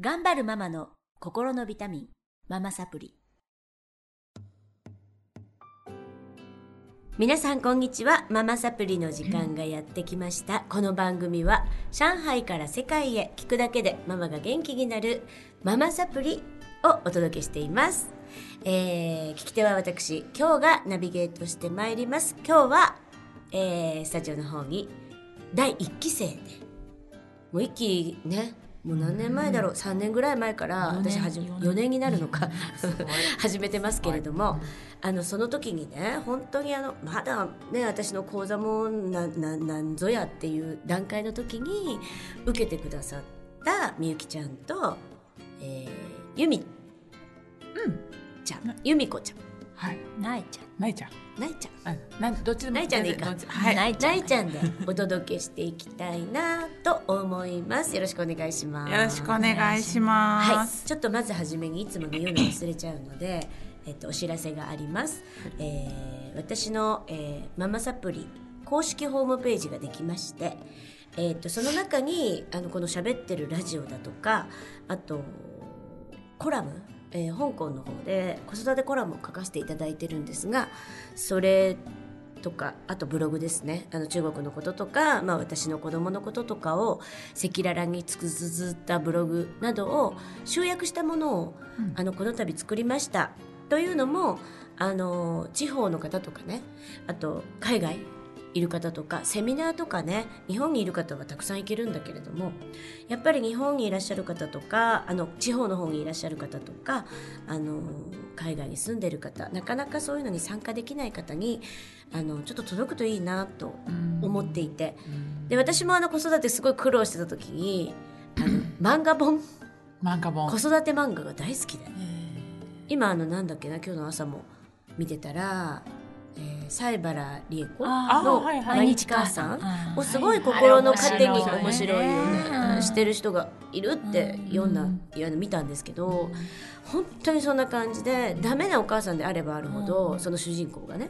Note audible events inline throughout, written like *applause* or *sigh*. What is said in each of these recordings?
頑張るママの心のビタミン、ママサプリ。皆さんこんにちは。ママサプリの時間がやってきました。この番組は上海から世界へ聞くだけでママが元気になるママサプリをお届けしています。えー、聞き手は私、今日がナビゲートしてまいります。今日は、えー、スタジオの方に第1期生で、もう一期ね、もう何年前だろう、3年ぐらい前から私はじめ4年。になるのか *laughs* 始めてますけれども、あのその時にね本当にあのまだね私の講座もなななんぞやっていう段階の時に受けてくださったみゆきちゃんと、えー、ゆみちゃん。ゆみこちゃんはい。なえちゃんないちゃん。なえちゃんうん。なんどっちでも。ないちゃんでいいかどっちはい。なえちゃんでお届けしていきたいなと思いますよろしくお願いしますよろしくお願いしはい、ます。ちょっとまずはじめにいつもの言うの忘れちゃうので、えっと、お知らせがあります、えー私の、えーママサプリ公式ホームページができまして、えっとその中にあのこの喋ってるラジオだとかあとコラム、えー香港の方で子育てコラムを書かせていただいてるんですがそれとかあとブログですね。あの中国のこととか、まあ、私の子供のこととかを赤裸々につくづったブログなどを集約したものを、あのこの度作りました。というのもあの地方の方とかねあと海外いる方とかセミナーとかね日本にいる方はたくさん行けるんだけれどもやっぱり日本にいらっしゃる方とかあの地方の方にいらっしゃる方とかあの海外に住んでる方なかなかそういうのに参加できない方にあのちょっと届くといいなと思っていて。で私もあの子育てすごい苦労してた時にあの *clears throat* 漫画本。漫画本。子。育て漫画が大好きで。今あのなんだっけな今日の朝も見てたら、えー、西原理恵子あの毎日母さんうんもうすごい心の糧に面白いよねうん。してる人がいるって読んだいや見たんですけど本当にそんな感じでダメなお母さんであればあるほどその主人公がね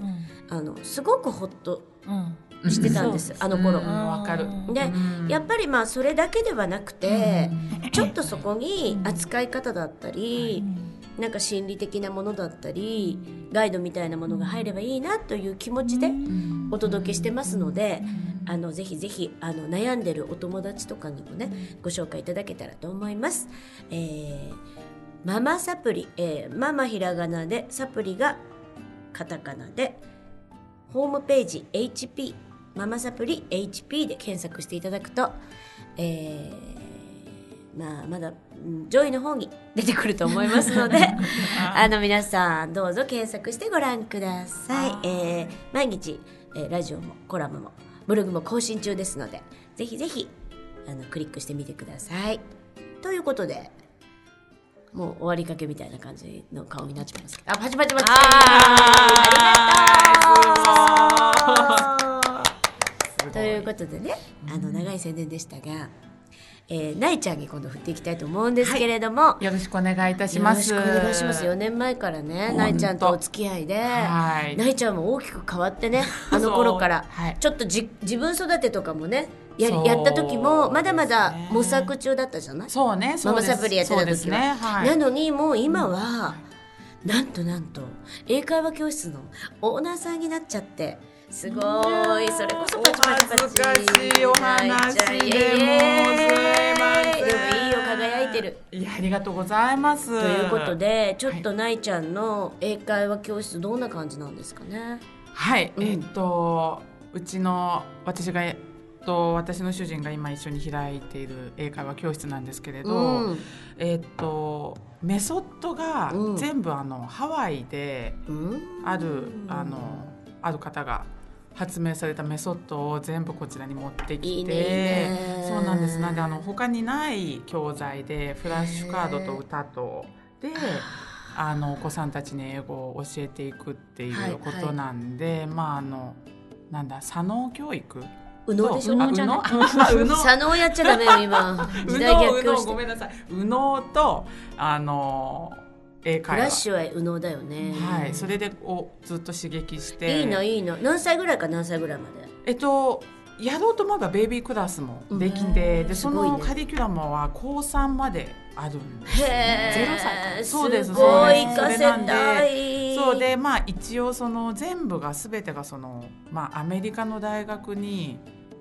あのすごくホッとうん。してたんですあの頃。うん。わかる。でうん。やっぱりまあそれだけではなくてちょっとそこに扱い方だったりなんか心理的なものだったりガイドみたいなものが入ればいいなという気持ちでお届けしてますのであのぜひぜひあの悩んでるお友達とかにもねご紹介いただけたらと思います。えーママサプリ、えーママひらがなでサプリがカタカナでホームページ HP ママサプリ HP で検索していただくと、えーまあまだうん上位の方に出てくると思いますので *laughs* あの皆さんどうぞ検索してご覧ください。あ、えー毎日、えーラジオもコラムもブログも更新中ですのでぜひぜひあのクリックしてみてください。ということでもう終わりかけみたいな感じの顔になってますけどあパチパチパチ。ありがとう。*laughs* ということでねあの長い宣伝でしたが、えー、なえちゃんに今度振っていきたいと思うんですけれども、よろしくお願いいたします。よろしくお願いします。4年前からねなえちゃんとお付き合いではい。なえちゃんも大きく変わってね *laughs* あの頃から、はい。ちょっとじ自分育てとかもねややった時もまだまだ模索中だったじゃない？そうね。ママサプリやってた時は、ね。はい。なのにもう今は、なんとなんと英会話教室のオーナーさんになっちゃって。すごい。それこそパチパチパチ。お恥ずかしいお話でもてるいやありがとうございます。ということでちょっとないちゃんの英会話教室どんな感じなんですかね？はい、うん。えっとうちの私がえっと私の主人が今一緒に開いている英会話教室なんですけれど、うん。えっとメソッドがうん。全部あの、ハワイでうん。あるあのある方が発明されたメソッドを全部こちらに持ってきてそうなんです。なんであの他にない教材でフラッシュカードと歌とであのお子さんたちに英語を教えていくっていうことなんで、まああのなんだ左脳教育？右脳でしょあ右脳？*laughs* *laughs* 左脳やっちゃダメよ今。*laughs* 時代逆行して。ごめんなさい。右脳とあの英フ会話。ラッシュは右脳だよね。はい。それでをずっと刺激して。いいのいいの。何歳ぐらいか何歳ぐらいまで？えっとやろうと思えばベイビークラスもできて、うんでそのカリキュラムは高3まであるんです、へゼロえ歳そうですそうです。それなんたで。いそうでまあ一応その全部が全てがその、まあ、アメリカの大学に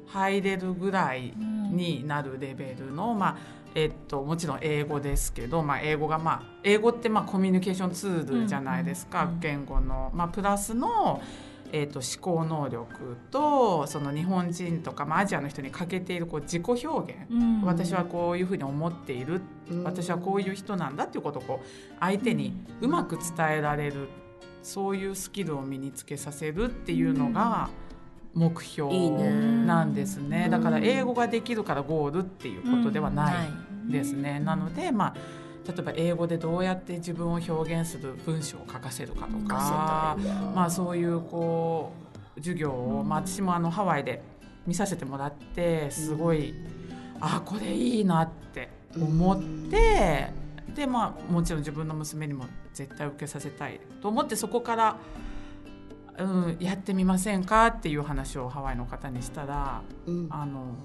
入れるぐらいになるレベルの、まあえっと、もちろん英語ですけど、まあ、英語がまあ英語ってまあコミュニケーションツールじゃないですか、うんうん言語の、まあ、プラスの、えっと、思考能力とその日本人とか、まあ、アジアの人に欠けているこう自己表現、うん私はこういうふうに思っている。うん。私はこういう人なんだっていうことをこう相手にうまく伝えられる。そういうスキルを身につけさせるっていうのが目標なんですね。だから英語ができるからゴールっていうことではないですね。なのでまあ例えば英語でどうやって自分を表現する文章を書かせるかとか、まあ、そういうこう授業を、まあ、私もあのハワイで見させてもらってすごい、あこれいいなって思って、でまあもちろん自分の娘にも絶対受けさせたいと思ってそこから、うん、やってみませんかっていう話をハワイの方にしたら、うん。あの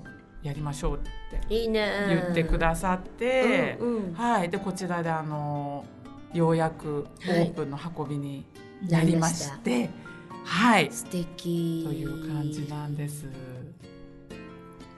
やりましょうって言ってくださって、うんうん。はい、でこちらであのようやくオープンの運びになりまして、はい、素敵。という感じなんです。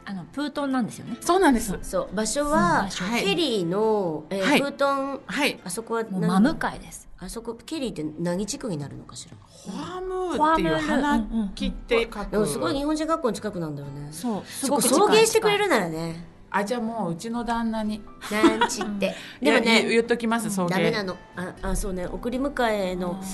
あのプートンなんですよね。そうなんです。そう。場所はケリーの、えーはい。フートンはい、あそこは真向かいです。あそこケリーって何地区になるのかしら？ファームーっていう花木って書く。でもすごい日本人学校の近くなんだよね。そう。すそこ送迎してくれるならね。あじゃあもううちの旦那に。なんちって。*laughs* でもね言っときます送迎。ダメなの。ああそうね。送り迎えのあ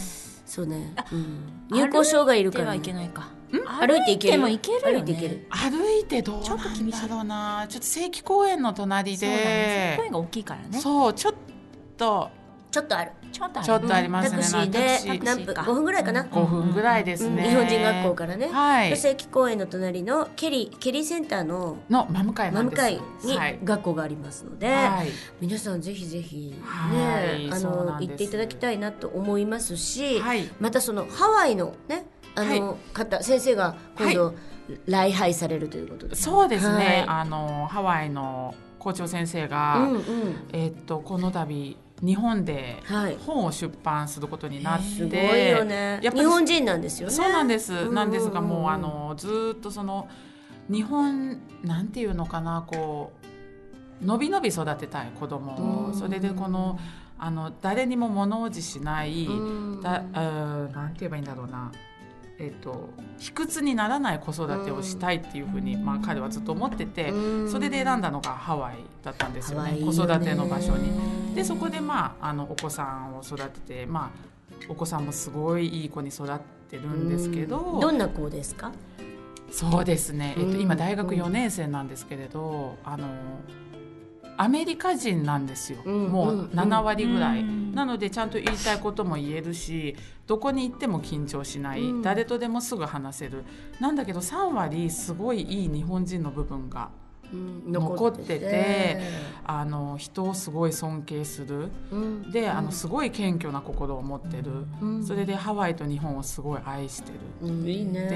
そうね、うん、入校証がいるから、ね、ではいけないか歩いて行けるでも行けるよね歩いて行ける歩いてどうちょっと厳しいなんだろうな。ちょっと正規公園の隣ですで。声が大きいからねそうちょっとちょっとあるちょっとあるちょっとありますね。タクシーでタクシー何分か5分ぐらいかな、5分ぐらいですね。うん日本人学校からね、はい。正規公園の隣のケリーケリーセンターのの真向かい。真向かいにはい。学校がありますので、はい。皆さんぜひぜひはいねあの行っていただきたいなと思いますし、はい。またそのハワイのねあの、方先生が今度、来拝されるということでそうですね。はあのハワイの校長先生い、が、うんうん。えっとこの度日本ではい。本を出版することになって、すごいよね。やっぱり日本人なんですよね。そうなんです。うんなんですがうんもうあのずーっとその日本なんていうのかなこうのびのび育てたい子供。を、うん。それでこのあの誰にも物おじしない、うん。だあーなんて言えばいいんだろうな。えっと卑屈にならない子育てをしたいっていうふうに、まあ、彼はずっと思ってて、うん。それで選んだのがハワイだったんですよね子育ての場所に。でそこで、まあ、あのお子さんを育てて、まあ、お子さんもすごいいい子に育ってるんですけど、うん。どんな子ですか？そうですね、えっと、うん今大学4年生なんですけれど、あのアメリカ人なんですよ、うんもうん。う7割ぐらい、うん。なのでちゃんと言いたいことも言えるしどこに行っても緊張しない、うん。誰とでもすぐ話せる。なんだけど3割すごいいい日本人の部分がうん残っててあの人をすごい尊敬する。うん。であのすごい謙虚な心を持ってる、うん。それでハワイと日本をすごい愛してる。うんって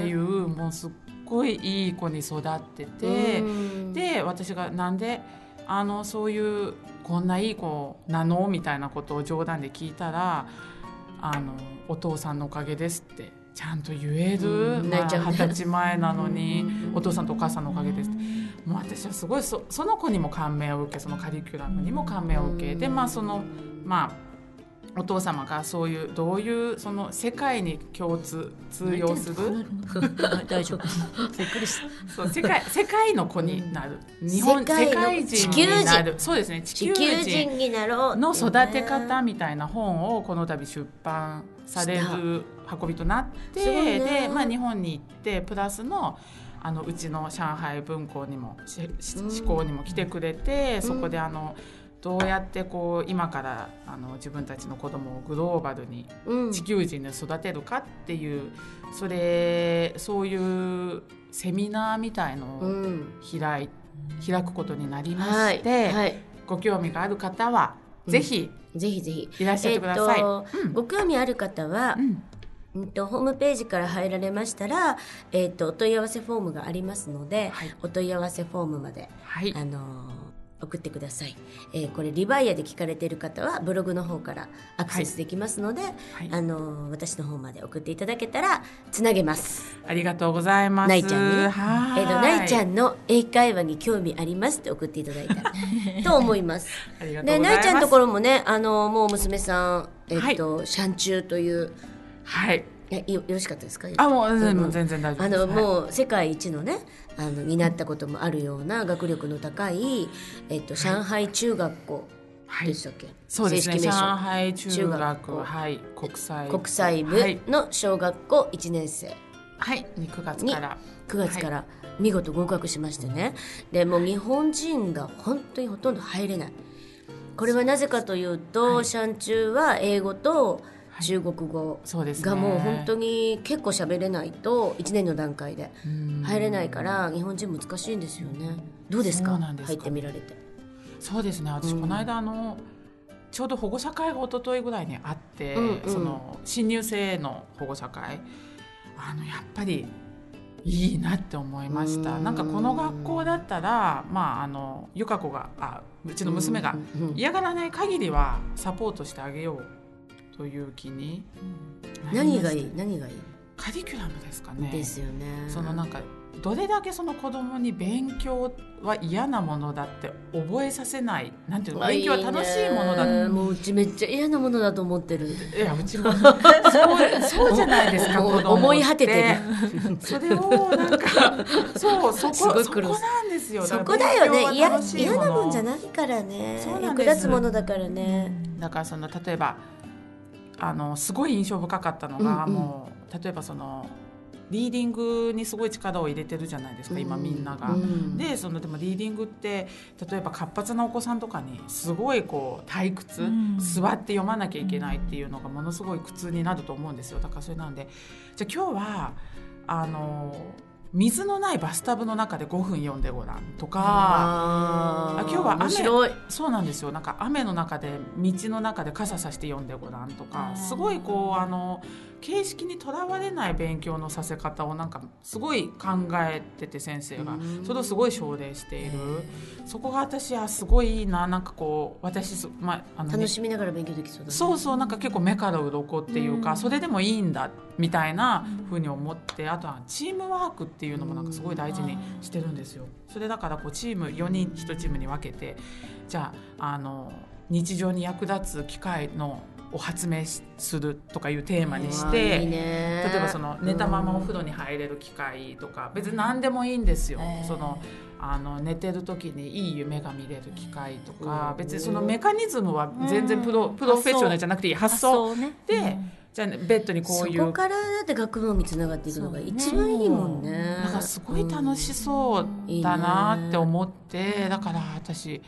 いうもうすっごいいい子に育ってて、うん。で私がなんであのそういうこんないい子なの？みたいなことを冗談で聞いたらあのお父さんのおかげですってちゃんと言えるうんまあ歳前なのにうん。お父さんとお母さんのおかげですって。もう私はすごいそその子にも感銘を受けそのカリキュラムにも感銘を受け。でまあそのまあお父様がそういうどういうその世界に共通通用する？*laughs* 大丈夫。びっくりしそう世界世界の子になる。日本世界の世界人になる。そうですね地球人人になろう。の育て方ねみたいな本をこの度出版される運びとなって、で、まあ、日本に行ってプラスのあのうちの上海文庫にもししうん。志向にも来てくれて、そこであのどうやってこう今からあの自分たちの子供をグローバルにうん。地球人で育てるかっていうそれそういうセミナーみたいのをうん。開い開くことになりまはいして、はいご興味がある方はうん。ぜひぜひぜひ。いらっしゃってください。えっとうん。ご興味ある方はう、ん。うんとホームページから入られましたら、えっとお問い合わせフォームがありますので、はい。お問い合わせフォームまではい。あの送ってください、えーこれリバイアで聞かれている方はブログの方からアクセスできますので、はいあの私の方まで送っていただけたらつなげますありがとうございます。ないちゃんにねはい。えーとないちゃんの英会話に興味ありますって送っていただいた *laughs* と思います。でないちゃんのところもねあのもう娘さんえっ、と、シャンチューというはい。えよよろしかったですか？あ、もう、全然大丈夫です。あのはい。もう世界一のねあのになったこともあるような学力の高い、えっと、上海中学校はい。でしたっけ、そうですね。上海中中学学校。はい、国際。国際部はい、の小学校1年生。はい、に9月から。9月から見事合格しましてね、でもう日本人が本当にほとんど入れない。これはなぜかというと、はい。シャンチューは英語と中国語そうですね。がもう本当に結構喋れないと1年の段階でうん。入れないから日本人難しいんですよね。どうですか？そうなんですか。入ってみられて。そうですね。私うん。この間あの。ちょうど保護者会が一昨日ぐらいにあって、うんうん。その新入生の保護者会。あのやっぱりいいなって思いました。うん。なんかこの学校だったらまああのゆか子があうちの娘が嫌がらない限りはサポートしてあげようという気に何がいい？い何がいい？カリキュラムですかね。ですよね。そのなんかどれだけその子供に勉強は嫌なものだって覚えさせない。なんていうの？勉強は楽しいものだ。っていもううちめっちゃ嫌なものだと思ってる。いやうちもそう *laughs* そうじゃないですか子供思い果ててそれをなんかそうそこそこなんですよ。そこだよね。嫌なもんじゃのない？からね。そうなんです。役立つものだからね。だからその例えばあのすごい印象深かったのが、うんうん。もう例えばそのリーディングにすごい力を入れてるじゃないですか、今みんなが。うん。でそのでもリーディングって例えば活発なお子さんとかにすごいこう退屈、うん。座って読まなきゃいけないっていうのがものすごい苦痛になると思うんですよ。だからそれなんで。じゃあ今日はあの水のないバスタブの中で5分読んでごらんとか。あ今日は雨。そうなんですよ。なんか雨の中で道の中で傘さして読んでごらんとかすごいこうあの形式にとらわれない勉強のさせ方をなんかすごい考えてて先生が。うん。それをすごい奨励している。そこが私はすごいいいななんかこう私す、まあ、あの楽しみながら勉強できそうだね。そうそうなんか結構目から鱗っていうか、うん。それでもいいんだみたいなふうに思ってあとはチームワークっていうのもなんかすごい大事にしてるんですよ。それだからこうチーム4人1チームに分けてじゃああの日常に役立つ機械のを発明しするとかいうテーマにして。ね。例えばその寝たままお風呂に入れる機械とか別に何でもいいんですよ。えーそのあの寝てる時にいい夢が見れる機械とかうん。別にそのメカニズムは全然プロうんプロフェッショナルじゃなくていい発想。ね。でうんじゃあねベッドにこいう。そうこからだって学問につながっていくのが一番いいもんね。なんかすごい楽しそうだなって思ってだから私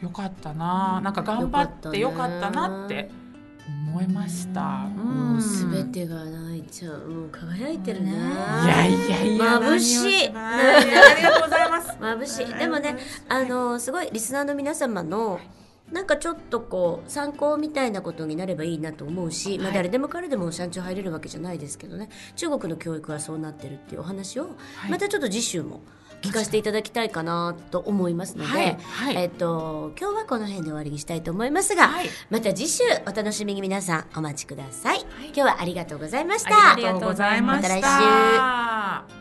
よかったな。なんか頑張ってよかったなって思いました。もうすべいてがないちゃう。もう輝いてるね。ねやいやいや眩しい。ありがとうござい。ます。*laughs* 眩しいでもねあのすごいリスナーの皆様のなんかちょっとこう参考みたいなことになればいいなと思うし、まあ、はい誰でも彼でもシャンチュ入れるわけじゃないですけどね。中国の教育はそうなってるっていうお話を、はい。またちょっと次週も聞かせていただきたいかなと思いますので、はいはい。えっと今日はこの辺で終わりにしたいと思いますが、はい。また次週お楽しみに皆さんお待ちください、今日はありがとうございました。ありがとうございましまた来週。た。